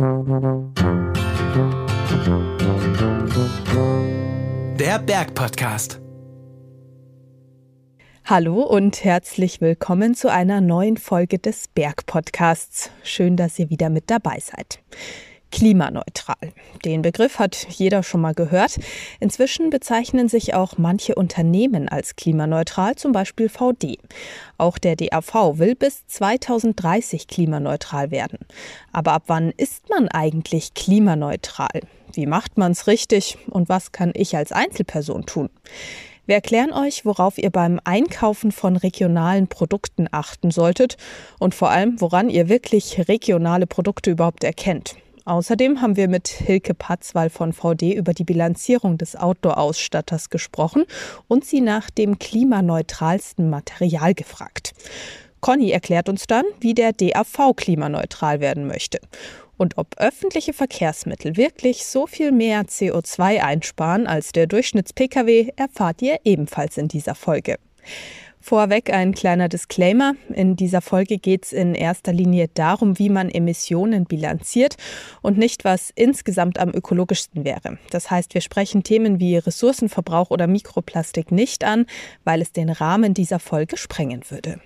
Der Bergpodcast. Hallo und herzlich willkommen zu einer neuen Folge des Bergpodcasts. Schön, dass ihr wieder mit dabei seid klimaneutral. Den Begriff hat jeder schon mal gehört. Inzwischen bezeichnen sich auch manche Unternehmen als klimaneutral, zum Beispiel VD. Auch der DAV will bis 2030 klimaneutral werden. Aber ab wann ist man eigentlich klimaneutral? Wie macht man es richtig und was kann ich als Einzelperson tun? Wir erklären euch, worauf ihr beim Einkaufen von regionalen Produkten achten solltet und vor allem, woran ihr wirklich regionale Produkte überhaupt erkennt. Außerdem haben wir mit Hilke Patzwall von VD über die Bilanzierung des Outdoor-Ausstatters gesprochen und sie nach dem klimaneutralsten Material gefragt. Conny erklärt uns dann, wie der DAV klimaneutral werden möchte. Und ob öffentliche Verkehrsmittel wirklich so viel mehr CO2 einsparen als der Durchschnitts-Pkw, erfahrt ihr ebenfalls in dieser Folge. Vorweg ein kleiner Disclaimer. In dieser Folge geht es in erster Linie darum, wie man Emissionen bilanziert und nicht, was insgesamt am ökologischsten wäre. Das heißt, wir sprechen Themen wie Ressourcenverbrauch oder Mikroplastik nicht an, weil es den Rahmen dieser Folge sprengen würde.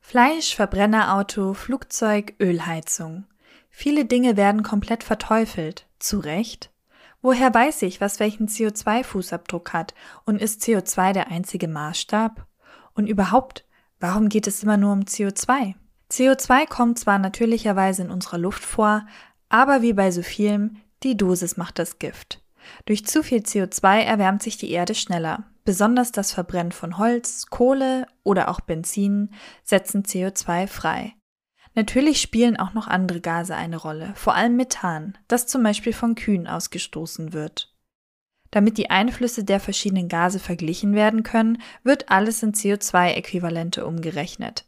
Fleisch, Verbrennerauto, Flugzeug, Ölheizung. Viele Dinge werden komplett verteufelt. Zu Recht? Woher weiß ich, was welchen CO2-Fußabdruck hat? Und ist CO2 der einzige Maßstab? Und überhaupt, warum geht es immer nur um CO2? CO2 kommt zwar natürlicherweise in unserer Luft vor, aber wie bei so vielem, die Dosis macht das Gift. Durch zu viel CO2 erwärmt sich die Erde schneller. Besonders das Verbrennen von Holz, Kohle oder auch Benzin setzen CO2 frei. Natürlich spielen auch noch andere Gase eine Rolle, vor allem Methan, das zum Beispiel von Kühen ausgestoßen wird. Damit die Einflüsse der verschiedenen Gase verglichen werden können, wird alles in CO2-Äquivalente umgerechnet.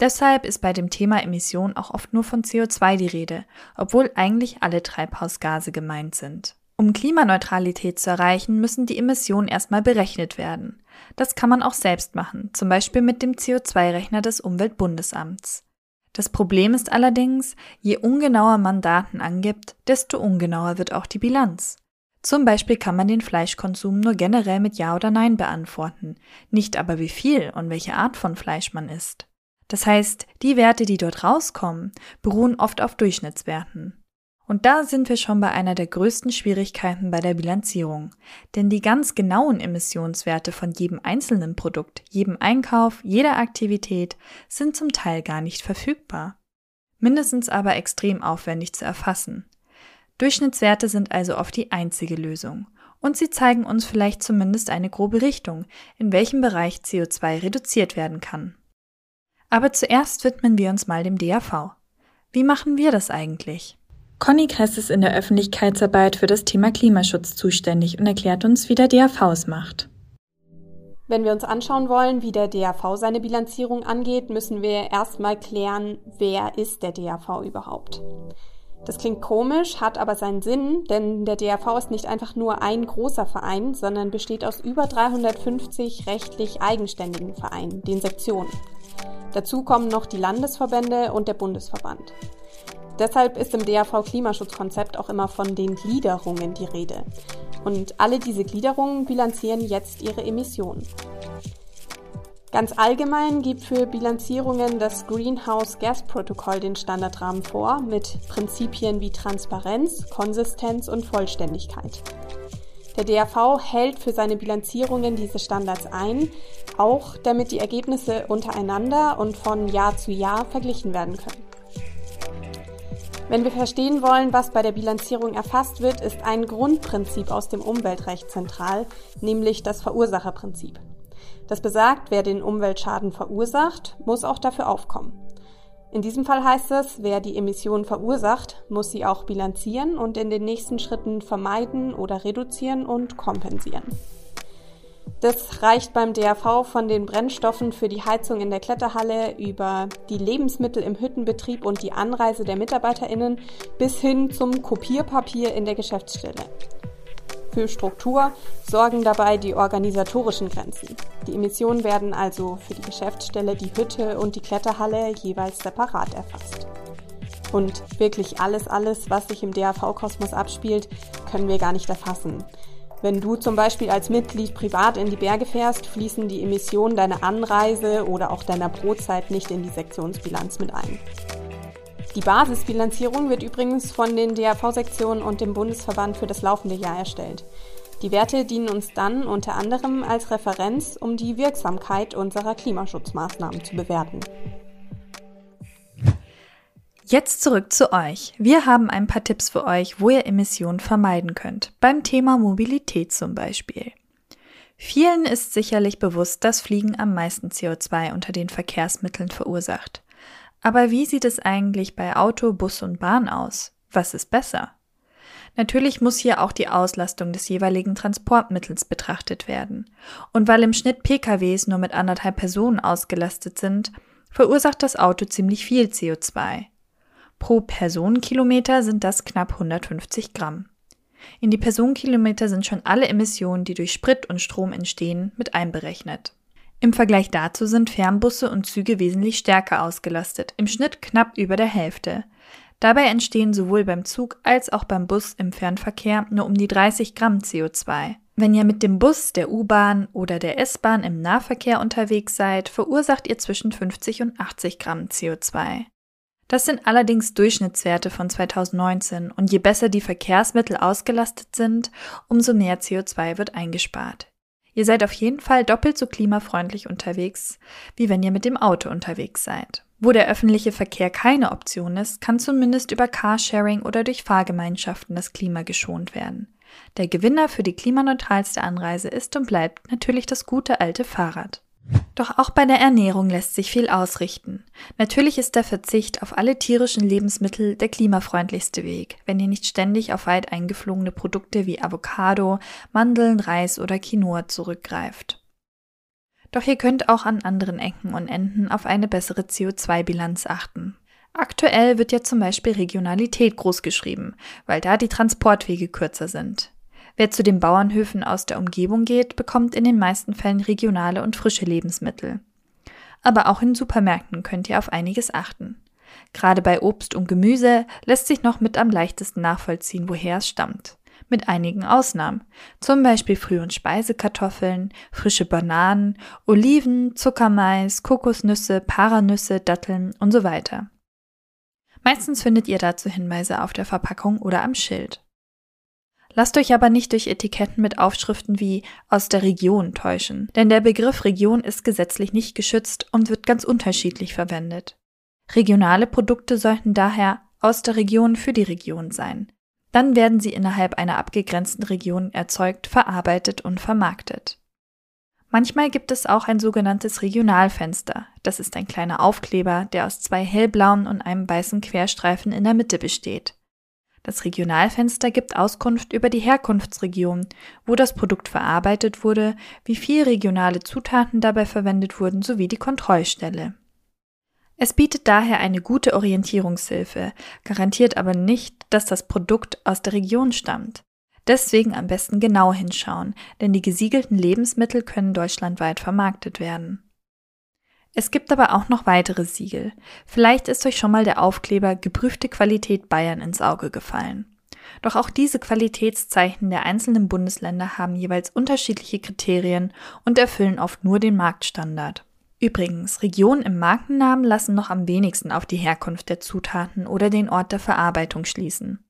Deshalb ist bei dem Thema Emission auch oft nur von CO2 die Rede, obwohl eigentlich alle Treibhausgase gemeint sind. Um Klimaneutralität zu erreichen, müssen die Emissionen erstmal berechnet werden. Das kann man auch selbst machen, zum Beispiel mit dem CO2-Rechner des Umweltbundesamts. Das Problem ist allerdings, je ungenauer man Daten angibt, desto ungenauer wird auch die Bilanz. Zum Beispiel kann man den Fleischkonsum nur generell mit Ja oder Nein beantworten, nicht aber wie viel und welche Art von Fleisch man isst. Das heißt, die Werte, die dort rauskommen, beruhen oft auf Durchschnittswerten. Und da sind wir schon bei einer der größten Schwierigkeiten bei der Bilanzierung. Denn die ganz genauen Emissionswerte von jedem einzelnen Produkt, jedem Einkauf, jeder Aktivität sind zum Teil gar nicht verfügbar. Mindestens aber extrem aufwendig zu erfassen. Durchschnittswerte sind also oft die einzige Lösung. Und sie zeigen uns vielleicht zumindest eine grobe Richtung, in welchem Bereich CO2 reduziert werden kann. Aber zuerst widmen wir uns mal dem DAV. Wie machen wir das eigentlich? Conny Kress ist in der Öffentlichkeitsarbeit für das Thema Klimaschutz zuständig und erklärt uns, wie der DAV es macht. Wenn wir uns anschauen wollen, wie der DAV seine Bilanzierung angeht, müssen wir erstmal klären, wer ist der DAV überhaupt. Das klingt komisch, hat aber seinen Sinn, denn der DAV ist nicht einfach nur ein großer Verein, sondern besteht aus über 350 rechtlich eigenständigen Vereinen, den Sektionen. Dazu kommen noch die Landesverbände und der Bundesverband. Deshalb ist im DAV Klimaschutzkonzept auch immer von den Gliederungen die Rede. Und alle diese Gliederungen bilanzieren jetzt ihre Emissionen. Ganz allgemein gibt für Bilanzierungen das Greenhouse Gas Protokoll den Standardrahmen vor mit Prinzipien wie Transparenz, Konsistenz und Vollständigkeit. Der DAV hält für seine Bilanzierungen diese Standards ein, auch damit die Ergebnisse untereinander und von Jahr zu Jahr verglichen werden können. Wenn wir verstehen wollen, was bei der Bilanzierung erfasst wird, ist ein Grundprinzip aus dem Umweltrecht zentral, nämlich das Verursacherprinzip. Das besagt, wer den Umweltschaden verursacht, muss auch dafür aufkommen. In diesem Fall heißt es, wer die Emissionen verursacht, muss sie auch bilanzieren und in den nächsten Schritten vermeiden oder reduzieren und kompensieren. Das reicht beim DRV von den Brennstoffen für die Heizung in der Kletterhalle über die Lebensmittel im Hüttenbetrieb und die Anreise der Mitarbeiterinnen bis hin zum Kopierpapier in der Geschäftsstelle. Für Struktur sorgen dabei die organisatorischen Grenzen. Die Emissionen werden also für die Geschäftsstelle, die Hütte und die Kletterhalle jeweils separat erfasst. Und wirklich alles, alles, was sich im DAV-Kosmos abspielt, können wir gar nicht erfassen. Wenn du zum Beispiel als Mitglied privat in die Berge fährst, fließen die Emissionen deiner Anreise oder auch deiner Brotzeit nicht in die Sektionsbilanz mit ein. Die Basisbilanzierung wird übrigens von den DAV-Sektionen und dem Bundesverband für das laufende Jahr erstellt. Die Werte dienen uns dann unter anderem als Referenz, um die Wirksamkeit unserer Klimaschutzmaßnahmen zu bewerten. Jetzt zurück zu euch. Wir haben ein paar Tipps für euch, wo ihr Emissionen vermeiden könnt. Beim Thema Mobilität zum Beispiel. Vielen ist sicherlich bewusst, dass Fliegen am meisten CO2 unter den Verkehrsmitteln verursacht. Aber wie sieht es eigentlich bei Auto, Bus und Bahn aus? Was ist besser? Natürlich muss hier auch die Auslastung des jeweiligen Transportmittels betrachtet werden. Und weil im Schnitt PKWs nur mit anderthalb Personen ausgelastet sind, verursacht das Auto ziemlich viel CO2. Pro Personenkilometer sind das knapp 150 Gramm. In die Personenkilometer sind schon alle Emissionen, die durch Sprit und Strom entstehen, mit einberechnet. Im Vergleich dazu sind Fernbusse und Züge wesentlich stärker ausgelastet, im Schnitt knapp über der Hälfte. Dabei entstehen sowohl beim Zug als auch beim Bus im Fernverkehr nur um die 30 Gramm CO2. Wenn ihr mit dem Bus, der U-Bahn oder der S-Bahn im Nahverkehr unterwegs seid, verursacht ihr zwischen 50 und 80 Gramm CO2. Das sind allerdings Durchschnittswerte von 2019 und je besser die Verkehrsmittel ausgelastet sind, umso mehr CO2 wird eingespart. Ihr seid auf jeden Fall doppelt so klimafreundlich unterwegs, wie wenn ihr mit dem Auto unterwegs seid. Wo der öffentliche Verkehr keine Option ist, kann zumindest über Carsharing oder durch Fahrgemeinschaften das Klima geschont werden. Der Gewinner für die klimaneutralste Anreise ist und bleibt natürlich das gute alte Fahrrad. Doch auch bei der Ernährung lässt sich viel ausrichten. Natürlich ist der Verzicht auf alle tierischen Lebensmittel der klimafreundlichste Weg, wenn ihr nicht ständig auf weit eingeflogene Produkte wie Avocado, Mandeln, Reis oder Quinoa zurückgreift. Doch ihr könnt auch an anderen Ecken und Enden auf eine bessere CO2-Bilanz achten. Aktuell wird ja zum Beispiel Regionalität großgeschrieben, weil da die Transportwege kürzer sind. Wer zu den Bauernhöfen aus der Umgebung geht, bekommt in den meisten Fällen regionale und frische Lebensmittel. Aber auch in Supermärkten könnt ihr auf einiges achten. Gerade bei Obst und Gemüse lässt sich noch mit am leichtesten nachvollziehen, woher es stammt. Mit einigen Ausnahmen. Zum Beispiel Früh- und Speisekartoffeln, frische Bananen, Oliven, Zuckermais, Kokosnüsse, Paranüsse, Datteln und so weiter. Meistens findet ihr dazu Hinweise auf der Verpackung oder am Schild. Lasst euch aber nicht durch Etiketten mit Aufschriften wie aus der Region täuschen, denn der Begriff Region ist gesetzlich nicht geschützt und wird ganz unterschiedlich verwendet. Regionale Produkte sollten daher aus der Region für die Region sein. Dann werden sie innerhalb einer abgegrenzten Region erzeugt, verarbeitet und vermarktet. Manchmal gibt es auch ein sogenanntes Regionalfenster. Das ist ein kleiner Aufkleber, der aus zwei hellblauen und einem weißen Querstreifen in der Mitte besteht. Das Regionalfenster gibt Auskunft über die Herkunftsregion, wo das Produkt verarbeitet wurde, wie viel regionale Zutaten dabei verwendet wurden sowie die Kontrollstelle. Es bietet daher eine gute Orientierungshilfe, garantiert aber nicht, dass das Produkt aus der Region stammt. Deswegen am besten genau hinschauen, denn die gesiegelten Lebensmittel können deutschlandweit vermarktet werden. Es gibt aber auch noch weitere Siegel. Vielleicht ist euch schon mal der Aufkleber Geprüfte Qualität Bayern ins Auge gefallen. Doch auch diese Qualitätszeichen der einzelnen Bundesländer haben jeweils unterschiedliche Kriterien und erfüllen oft nur den Marktstandard. Übrigens, Regionen im Markennamen lassen noch am wenigsten auf die Herkunft der Zutaten oder den Ort der Verarbeitung schließen.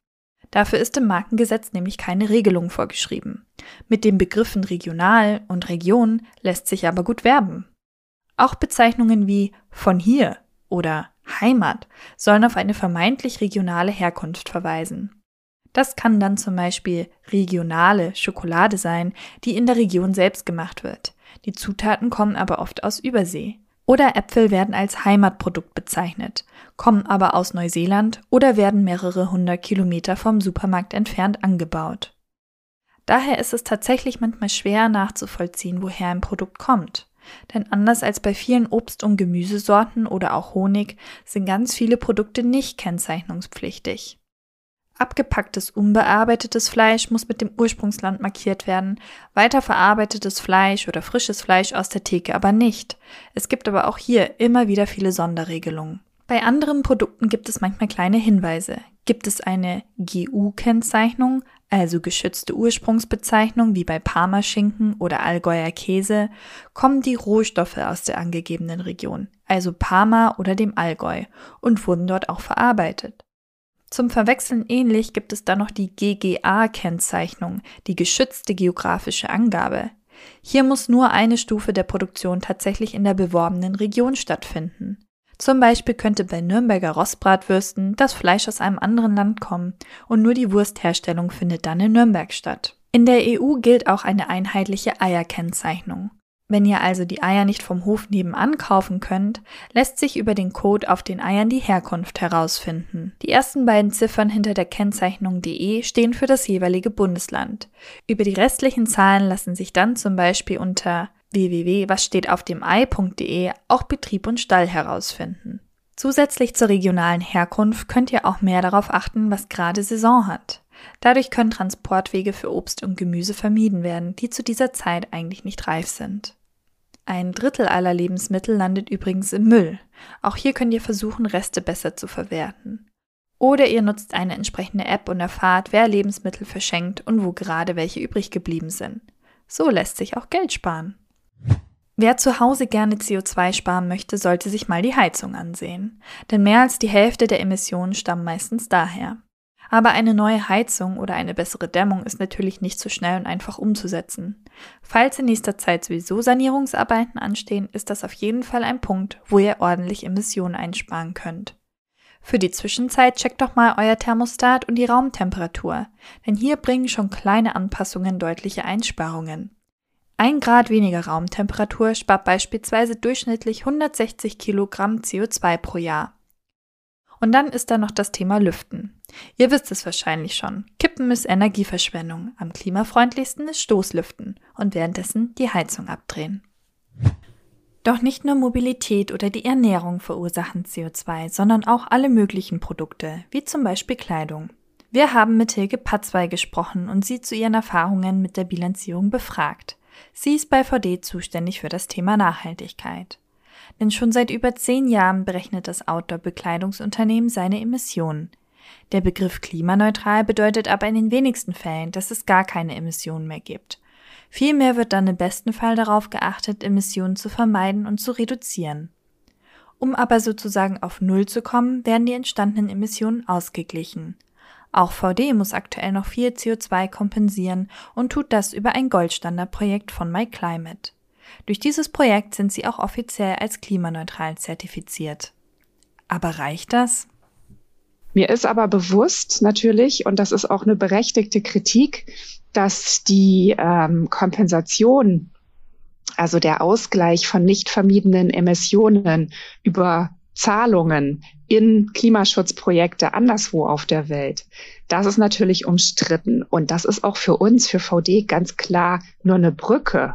Dafür ist im Markengesetz nämlich keine Regelung vorgeschrieben. Mit den Begriffen regional und Region lässt sich aber gut werben. Auch Bezeichnungen wie von hier oder Heimat sollen auf eine vermeintlich regionale Herkunft verweisen. Das kann dann zum Beispiel regionale Schokolade sein, die in der Region selbst gemacht wird. Die Zutaten kommen aber oft aus Übersee. Oder Äpfel werden als Heimatprodukt bezeichnet, kommen aber aus Neuseeland oder werden mehrere hundert Kilometer vom Supermarkt entfernt angebaut. Daher ist es tatsächlich manchmal schwer nachzuvollziehen, woher ein Produkt kommt. Denn anders als bei vielen Obst- und Gemüsesorten oder auch Honig sind ganz viele Produkte nicht kennzeichnungspflichtig. Abgepacktes, unbearbeitetes Fleisch muss mit dem Ursprungsland markiert werden, weiterverarbeitetes Fleisch oder frisches Fleisch aus der Theke aber nicht. Es gibt aber auch hier immer wieder viele Sonderregelungen. Bei anderen Produkten gibt es manchmal kleine Hinweise. Gibt es eine GU-Kennzeichnung, also geschützte Ursprungsbezeichnung wie bei Parmaschinken oder Allgäuer Käse, kommen die Rohstoffe aus der angegebenen Region, also Parma oder dem Allgäu, und wurden dort auch verarbeitet. Zum Verwechseln ähnlich gibt es dann noch die GGA-Kennzeichnung, die geschützte geografische Angabe. Hier muss nur eine Stufe der Produktion tatsächlich in der beworbenen Region stattfinden. Zum Beispiel könnte bei Nürnberger Rostbratwürsten das Fleisch aus einem anderen Land kommen und nur die Wurstherstellung findet dann in Nürnberg statt. In der EU gilt auch eine einheitliche Eierkennzeichnung. Wenn ihr also die Eier nicht vom Hof nebenan kaufen könnt, lässt sich über den Code auf den Eiern die Herkunft herausfinden. Die ersten beiden Ziffern hinter der Kennzeichnung DE stehen für das jeweilige Bundesland. Über die restlichen Zahlen lassen sich dann zum Beispiel unter www.wasstehtauffdemei.de auch Betrieb und Stall herausfinden. Zusätzlich zur regionalen Herkunft könnt ihr auch mehr darauf achten, was gerade Saison hat. Dadurch können Transportwege für Obst und Gemüse vermieden werden, die zu dieser Zeit eigentlich nicht reif sind. Ein Drittel aller Lebensmittel landet übrigens im Müll. Auch hier könnt ihr versuchen, Reste besser zu verwerten. Oder ihr nutzt eine entsprechende App und erfahrt, wer Lebensmittel verschenkt und wo gerade welche übrig geblieben sind. So lässt sich auch Geld sparen. Wer zu Hause gerne CO2 sparen möchte, sollte sich mal die Heizung ansehen. Denn mehr als die Hälfte der Emissionen stammen meistens daher. Aber eine neue Heizung oder eine bessere Dämmung ist natürlich nicht so schnell und einfach umzusetzen. Falls in nächster Zeit sowieso Sanierungsarbeiten anstehen, ist das auf jeden Fall ein Punkt, wo ihr ordentlich Emissionen einsparen könnt. Für die Zwischenzeit checkt doch mal euer Thermostat und die Raumtemperatur, denn hier bringen schon kleine Anpassungen deutliche Einsparungen. Ein Grad weniger Raumtemperatur spart beispielsweise durchschnittlich 160 Kilogramm CO2 pro Jahr. Und dann ist da noch das Thema Lüften. Ihr wisst es wahrscheinlich schon. Kippen ist Energieverschwendung. Am klimafreundlichsten ist Stoßlüften und währenddessen die Heizung abdrehen. Doch nicht nur Mobilität oder die Ernährung verursachen CO2, sondern auch alle möglichen Produkte, wie zum Beispiel Kleidung. Wir haben mit Hilke Patzwey gesprochen und sie zu ihren Erfahrungen mit der Bilanzierung befragt. Sie ist bei VD zuständig für das Thema Nachhaltigkeit. Denn schon seit über zehn Jahren berechnet das Outdoor-Bekleidungsunternehmen seine Emissionen. Der Begriff klimaneutral bedeutet aber in den wenigsten Fällen, dass es gar keine Emissionen mehr gibt. Vielmehr wird dann im besten Fall darauf geachtet, Emissionen zu vermeiden und zu reduzieren. Um aber sozusagen auf Null zu kommen, werden die entstandenen Emissionen ausgeglichen. Auch VD muss aktuell noch viel CO2 kompensieren und tut das über ein Goldstandardprojekt von MyClimate. Durch dieses Projekt sind sie auch offiziell als klimaneutral zertifiziert. Aber reicht das? Mir ist aber bewusst natürlich, und das ist auch eine berechtigte Kritik, dass die ähm, Kompensation, also der Ausgleich von nicht vermiedenen Emissionen über Zahlungen in Klimaschutzprojekte anderswo auf der Welt, das ist natürlich umstritten. Und das ist auch für uns, für VD, ganz klar nur eine Brücke,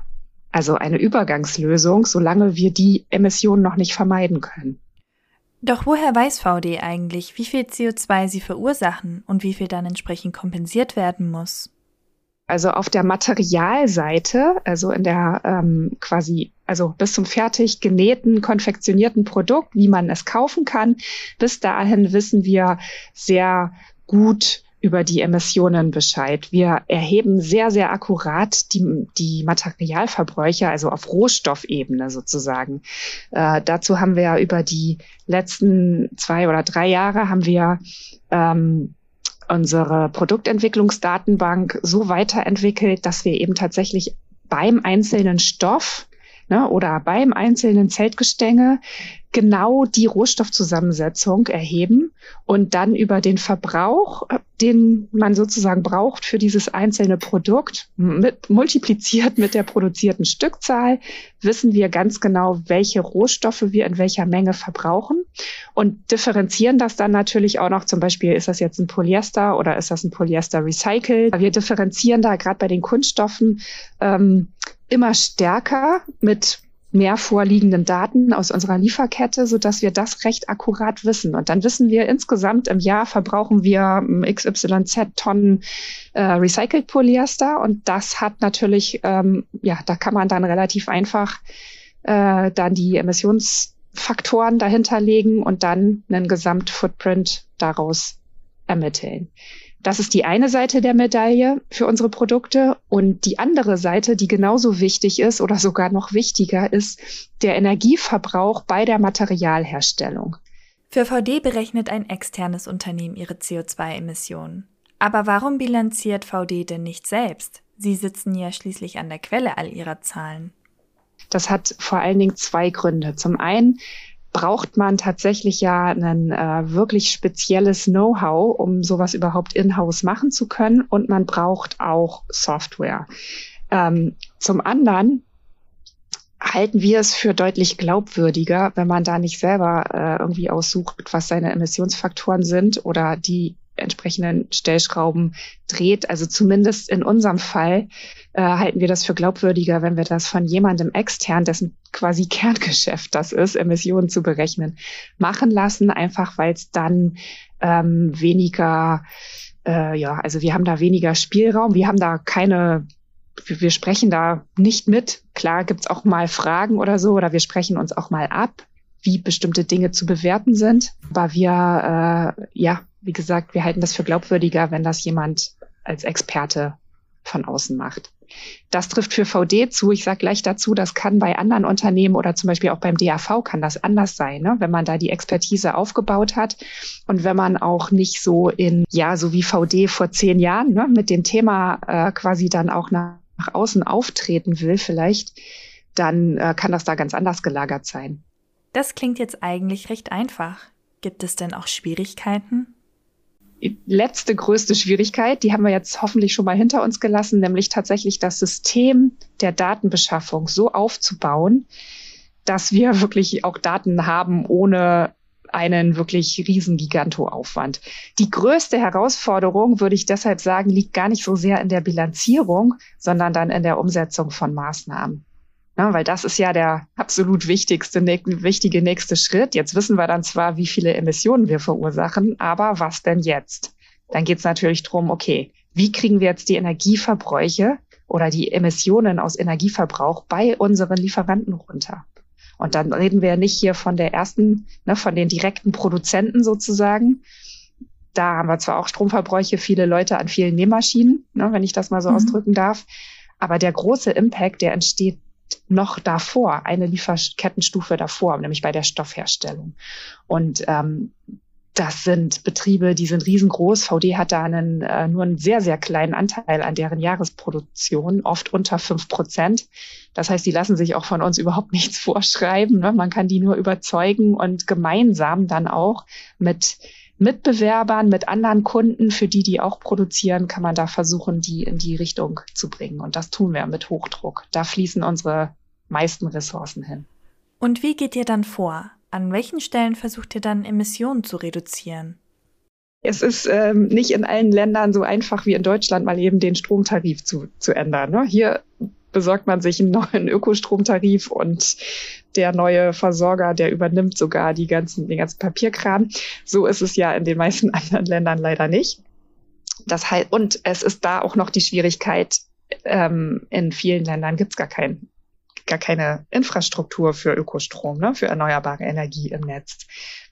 also eine Übergangslösung, solange wir die Emissionen noch nicht vermeiden können. Doch woher weiß VD eigentlich, wie viel CO2 sie verursachen und wie viel dann entsprechend kompensiert werden muss? Also auf der Materialseite, also in der ähm, quasi, also bis zum fertig genähten, konfektionierten Produkt, wie man es kaufen kann, bis dahin wissen wir sehr gut über die Emissionen Bescheid. Wir erheben sehr, sehr akkurat die, die Materialverbräuche, also auf Rohstoffebene sozusagen. Äh, dazu haben wir über die letzten zwei oder drei Jahre haben wir ähm, unsere Produktentwicklungsdatenbank so weiterentwickelt, dass wir eben tatsächlich beim einzelnen Stoff ne, oder beim einzelnen Zeltgestänge genau die Rohstoffzusammensetzung erheben und dann über den Verbrauch, den man sozusagen braucht für dieses einzelne Produkt, mit, multipliziert mit der produzierten Stückzahl, wissen wir ganz genau, welche Rohstoffe wir in welcher Menge verbrauchen und differenzieren das dann natürlich auch noch. Zum Beispiel, ist das jetzt ein Polyester oder ist das ein Polyester Recycle? Wir differenzieren da gerade bei den Kunststoffen ähm, immer stärker mit mehr vorliegenden Daten aus unserer Lieferkette, so dass wir das recht akkurat wissen. Und dann wissen wir insgesamt im Jahr verbrauchen wir XYZ Tonnen äh, Recycled Polyester und das hat natürlich, ähm, ja, da kann man dann relativ einfach äh, dann die Emissions Faktoren dahinter legen und dann einen Gesamtfootprint daraus ermitteln. Das ist die eine Seite der Medaille für unsere Produkte. Und die andere Seite, die genauso wichtig ist oder sogar noch wichtiger, ist der Energieverbrauch bei der Materialherstellung. Für VD berechnet ein externes Unternehmen ihre CO2-Emissionen. Aber warum bilanziert VD denn nicht selbst? Sie sitzen ja schließlich an der Quelle all ihrer Zahlen. Das hat vor allen Dingen zwei Gründe. Zum einen braucht man tatsächlich ja ein äh, wirklich spezielles Know-how, um sowas überhaupt in-house machen zu können. Und man braucht auch Software. Ähm, zum anderen halten wir es für deutlich glaubwürdiger, wenn man da nicht selber äh, irgendwie aussucht, was seine Emissionsfaktoren sind oder die entsprechenden Stellschrauben dreht. Also zumindest in unserem Fall äh, halten wir das für glaubwürdiger, wenn wir das von jemandem extern, dessen quasi Kerngeschäft das ist, Emissionen zu berechnen, machen lassen, einfach weil es dann ähm, weniger, äh, ja, also wir haben da weniger Spielraum, wir haben da keine wir sprechen da nicht mit. Klar gibt's auch mal Fragen oder so, oder wir sprechen uns auch mal ab, wie bestimmte Dinge zu bewerten sind. Aber wir, äh, ja, wie gesagt, wir halten das für glaubwürdiger, wenn das jemand als Experte von außen macht. Das trifft für VD zu. Ich sage gleich dazu, das kann bei anderen Unternehmen oder zum Beispiel auch beim DAV kann das anders sein, ne? wenn man da die Expertise aufgebaut hat und wenn man auch nicht so in, ja, so wie VD vor zehn Jahren ne, mit dem Thema äh, quasi dann auch nach, nach außen auftreten will vielleicht, dann äh, kann das da ganz anders gelagert sein. Das klingt jetzt eigentlich recht einfach. Gibt es denn auch Schwierigkeiten? Letzte größte Schwierigkeit, die haben wir jetzt hoffentlich schon mal hinter uns gelassen, nämlich tatsächlich das System der Datenbeschaffung so aufzubauen, dass wir wirklich auch Daten haben ohne einen wirklich riesen Gigantoaufwand. Die größte Herausforderung, würde ich deshalb sagen, liegt gar nicht so sehr in der Bilanzierung, sondern dann in der Umsetzung von Maßnahmen. Ja, weil das ist ja der absolut wichtigste, ne wichtige nächste Schritt. Jetzt wissen wir dann zwar, wie viele Emissionen wir verursachen, aber was denn jetzt? Dann geht es natürlich drum, okay, wie kriegen wir jetzt die Energieverbräuche oder die Emissionen aus Energieverbrauch bei unseren Lieferanten runter? Und dann reden wir nicht hier von der ersten, ne, von den direkten Produzenten sozusagen. Da haben wir zwar auch Stromverbräuche, viele Leute an vielen Nähmaschinen, ne, wenn ich das mal so mhm. ausdrücken darf. Aber der große Impact, der entsteht noch davor, eine Lieferkettenstufe davor, nämlich bei der Stoffherstellung. Und ähm, das sind Betriebe, die sind riesengroß. VD hat da einen, äh, nur einen sehr, sehr kleinen Anteil an deren Jahresproduktion, oft unter fünf Prozent. Das heißt, die lassen sich auch von uns überhaupt nichts vorschreiben. Ne? Man kann die nur überzeugen und gemeinsam dann auch mit Mitbewerbern, mit anderen Kunden, für die die auch produzieren, kann man da versuchen, die in die Richtung zu bringen. Und das tun wir mit Hochdruck. Da fließen unsere meisten Ressourcen hin. Und wie geht ihr dann vor? An welchen Stellen versucht ihr dann Emissionen zu reduzieren? Es ist ähm, nicht in allen Ländern so einfach wie in Deutschland mal eben den Stromtarif zu, zu ändern. Ne? Hier besorgt man sich einen neuen Ökostromtarif und der neue Versorger, der übernimmt sogar die ganzen, den ganzen Papierkram. So ist es ja in den meisten anderen Ländern leider nicht. Das heißt, und es ist da auch noch die Schwierigkeit, ähm, in vielen Ländern gibt es gar kein gar keine Infrastruktur für Ökostrom, ne, für erneuerbare Energie im Netz,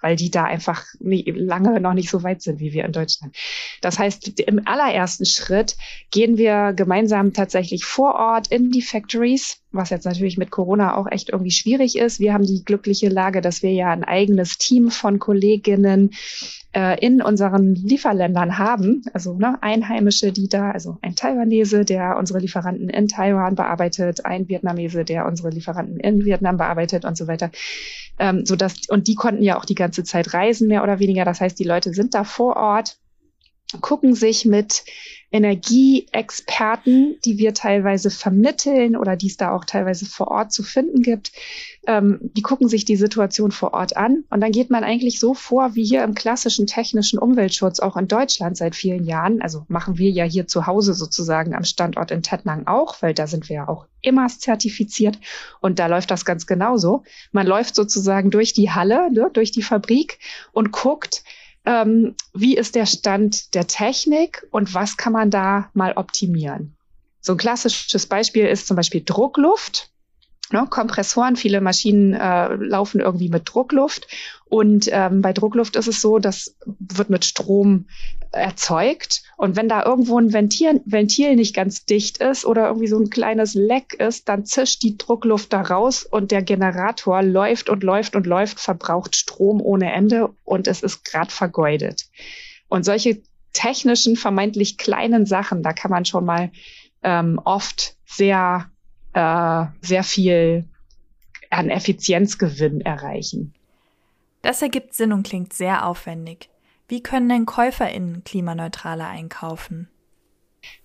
weil die da einfach nie, lange noch nicht so weit sind wie wir in Deutschland. Das heißt, im allerersten Schritt gehen wir gemeinsam tatsächlich vor Ort in die Factories, was jetzt natürlich mit Corona auch echt irgendwie schwierig ist. Wir haben die glückliche Lage, dass wir ja ein eigenes Team von Kolleginnen äh, in unseren Lieferländern haben, also ne, Einheimische, die da, also ein Taiwanese, der unsere Lieferanten in Taiwan bearbeitet, ein Vietnamese, der unsere Lieferanten in Vietnam bearbeitet und so weiter. Ähm, so dass, und die konnten ja auch die ganze Zeit reisen, mehr oder weniger. Das heißt, die Leute sind da vor Ort, gucken sich mit Energieexperten, die wir teilweise vermitteln oder die es da auch teilweise vor Ort zu finden gibt, ähm, die gucken sich die Situation vor Ort an. Und dann geht man eigentlich so vor, wie hier im klassischen technischen Umweltschutz auch in Deutschland seit vielen Jahren. Also machen wir ja hier zu Hause sozusagen am Standort in Tettnang auch, weil da sind wir ja auch immer zertifiziert. Und da läuft das ganz genauso. Man läuft sozusagen durch die Halle, ne, durch die Fabrik und guckt, ähm, wie ist der Stand der Technik und was kann man da mal optimieren. So ein klassisches Beispiel ist zum Beispiel Druckluft. Ne, Kompressoren, viele Maschinen äh, laufen irgendwie mit Druckluft. Und ähm, bei Druckluft ist es so, das wird mit Strom erzeugt. Und wenn da irgendwo ein Ventil, Ventil nicht ganz dicht ist oder irgendwie so ein kleines Leck ist, dann zischt die Druckluft da raus und der Generator läuft und läuft und läuft, verbraucht Strom ohne Ende und es ist grad vergeudet. Und solche technischen, vermeintlich kleinen Sachen, da kann man schon mal ähm, oft sehr äh, sehr viel an Effizienzgewinn erreichen. Das ergibt Sinn und klingt sehr aufwendig. Wie können denn KäuferInnen klimaneutraler einkaufen?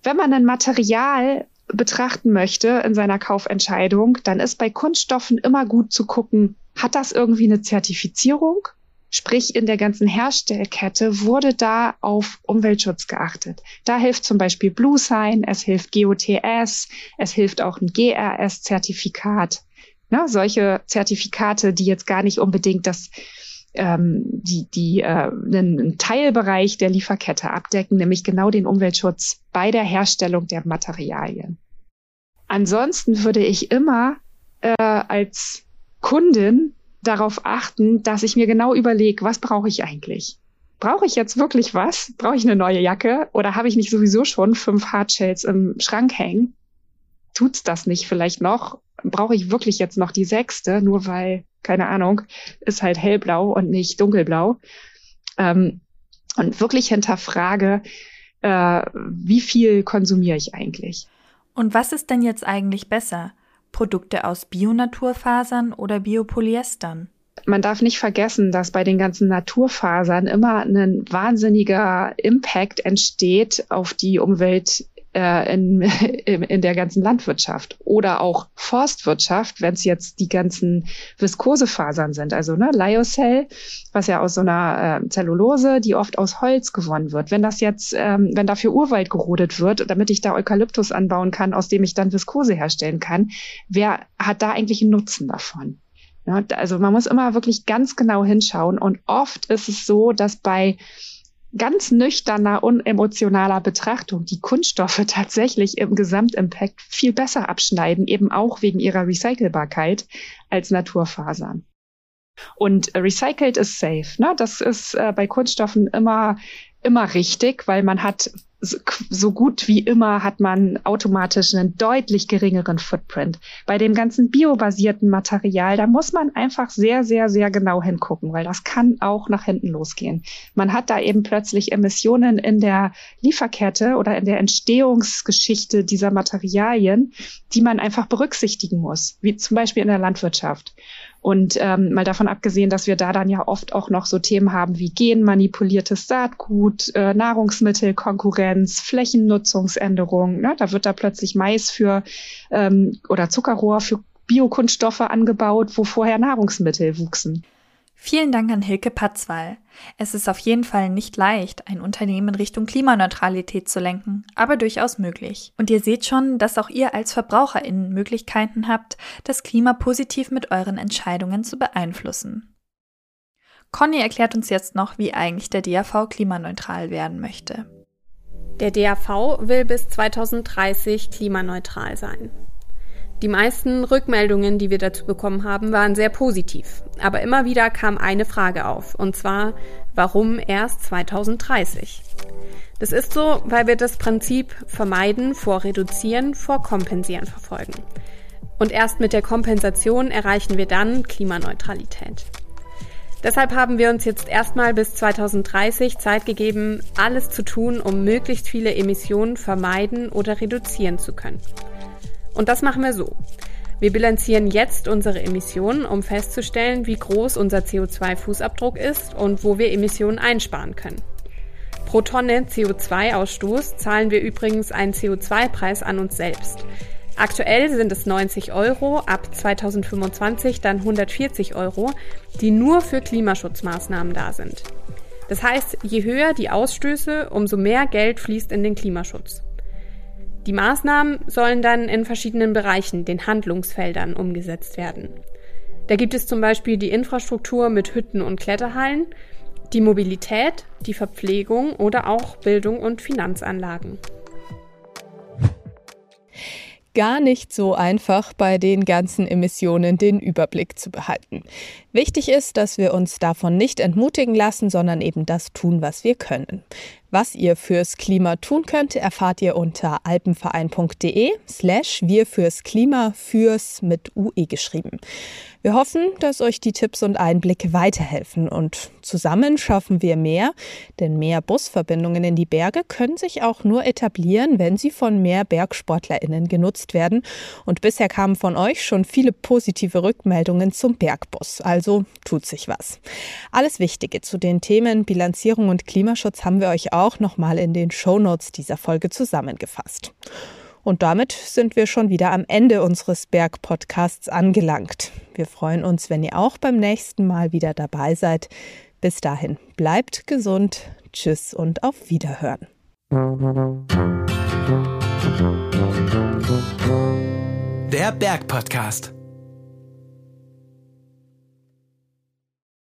Wenn man ein Material betrachten möchte in seiner Kaufentscheidung, dann ist bei Kunststoffen immer gut zu gucken, hat das irgendwie eine Zertifizierung? Sprich, in der ganzen Herstellkette wurde da auf Umweltschutz geachtet. Da hilft zum Beispiel BlueSign, es hilft GOTS, es hilft auch ein GRS-Zertifikat. Ne, solche Zertifikate, die jetzt gar nicht unbedingt das ähm, die, die äh, einen Teilbereich der Lieferkette abdecken, nämlich genau den Umweltschutz bei der Herstellung der Materialien. Ansonsten würde ich immer äh, als Kundin darauf achten, dass ich mir genau überlege, was brauche ich eigentlich? Brauche ich jetzt wirklich was? Brauche ich eine neue Jacke? Oder habe ich nicht sowieso schon fünf Hardshells im Schrank hängen? Tut's das nicht vielleicht noch? Brauche ich wirklich jetzt noch die sechste, nur weil, keine Ahnung, ist halt hellblau und nicht dunkelblau? Ähm, und wirklich hinterfrage, äh, wie viel konsumiere ich eigentlich? Und was ist denn jetzt eigentlich besser? Produkte aus Bionaturfasern oder Biopolyestern? Man darf nicht vergessen, dass bei den ganzen Naturfasern immer ein wahnsinniger Impact entsteht auf die Umwelt äh, in, in, der ganzen Landwirtschaft oder auch Forstwirtschaft, wenn es jetzt die ganzen Viskosefasern sind. Also ne, Lyocell, was ja aus so einer äh, Zellulose, die oft aus Holz gewonnen wird. Wenn das jetzt, ähm, wenn dafür Urwald gerodet wird, damit ich da Eukalyptus anbauen kann, aus dem ich dann Viskose herstellen kann, wer hat da eigentlich einen Nutzen davon? Ja, also man muss immer wirklich ganz genau hinschauen und oft ist es so, dass bei ganz nüchterner, unemotionaler Betrachtung die Kunststoffe tatsächlich im Gesamtimpact viel besser abschneiden, eben auch wegen ihrer Recycelbarkeit als Naturfasern. Und recycelt ist safe. Ne? Das ist äh, bei Kunststoffen immer immer richtig, weil man hat so gut wie immer hat man automatisch einen deutlich geringeren Footprint. Bei dem ganzen biobasierten Material, da muss man einfach sehr, sehr, sehr genau hingucken, weil das kann auch nach hinten losgehen. Man hat da eben plötzlich Emissionen in der Lieferkette oder in der Entstehungsgeschichte dieser Materialien, die man einfach berücksichtigen muss, wie zum Beispiel in der Landwirtschaft. Und ähm, mal davon abgesehen, dass wir da dann ja oft auch noch so Themen haben wie genmanipuliertes Saatgut, äh, Nahrungsmittelkonkurrenz, Flächennutzungsänderung. Ne? Da wird da plötzlich Mais für ähm, oder Zuckerrohr für Biokunststoffe angebaut, wo vorher Nahrungsmittel wuchsen. Vielen Dank an Hilke Patzwall. Es ist auf jeden Fall nicht leicht, ein Unternehmen Richtung Klimaneutralität zu lenken, aber durchaus möglich. Und ihr seht schon, dass auch ihr als VerbraucherInnen Möglichkeiten habt, das Klima positiv mit euren Entscheidungen zu beeinflussen. Conny erklärt uns jetzt noch, wie eigentlich der DAV klimaneutral werden möchte. Der DAV will bis 2030 klimaneutral sein. Die meisten Rückmeldungen, die wir dazu bekommen haben, waren sehr positiv. Aber immer wieder kam eine Frage auf, und zwar, warum erst 2030? Das ist so, weil wir das Prinzip vermeiden vor reduzieren vor kompensieren verfolgen. Und erst mit der Kompensation erreichen wir dann Klimaneutralität. Deshalb haben wir uns jetzt erstmal bis 2030 Zeit gegeben, alles zu tun, um möglichst viele Emissionen vermeiden oder reduzieren zu können. Und das machen wir so. Wir bilanzieren jetzt unsere Emissionen, um festzustellen, wie groß unser CO2-Fußabdruck ist und wo wir Emissionen einsparen können. Pro Tonne CO2-Ausstoß zahlen wir übrigens einen CO2-Preis an uns selbst. Aktuell sind es 90 Euro, ab 2025 dann 140 Euro, die nur für Klimaschutzmaßnahmen da sind. Das heißt, je höher die Ausstöße, umso mehr Geld fließt in den Klimaschutz. Die Maßnahmen sollen dann in verschiedenen Bereichen, den Handlungsfeldern, umgesetzt werden. Da gibt es zum Beispiel die Infrastruktur mit Hütten und Kletterhallen, die Mobilität, die Verpflegung oder auch Bildung und Finanzanlagen. gar nicht so einfach, bei den ganzen Emissionen den Überblick zu behalten. Wichtig ist, dass wir uns davon nicht entmutigen lassen, sondern eben das tun, was wir können. Was ihr fürs Klima tun könnt, erfahrt ihr unter alpenverein.de slash wir fürs Klima fürs mit UE geschrieben. Wir hoffen, dass euch die Tipps und Einblicke weiterhelfen und zusammen schaffen wir mehr, denn mehr Busverbindungen in die Berge können sich auch nur etablieren, wenn sie von mehr BergsportlerInnen genutzt werden. Und bisher kamen von euch schon viele positive Rückmeldungen zum Bergbus. Also tut sich was. Alles Wichtige zu den Themen Bilanzierung und Klimaschutz haben wir euch auch nochmal in den Shownotes dieser Folge zusammengefasst. Und damit sind wir schon wieder am Ende unseres Berg-Podcasts angelangt. Wir freuen uns, wenn ihr auch beim nächsten Mal wieder dabei seid. Bis dahin, bleibt gesund, tschüss und auf Wiederhören. Der Berg-Podcast.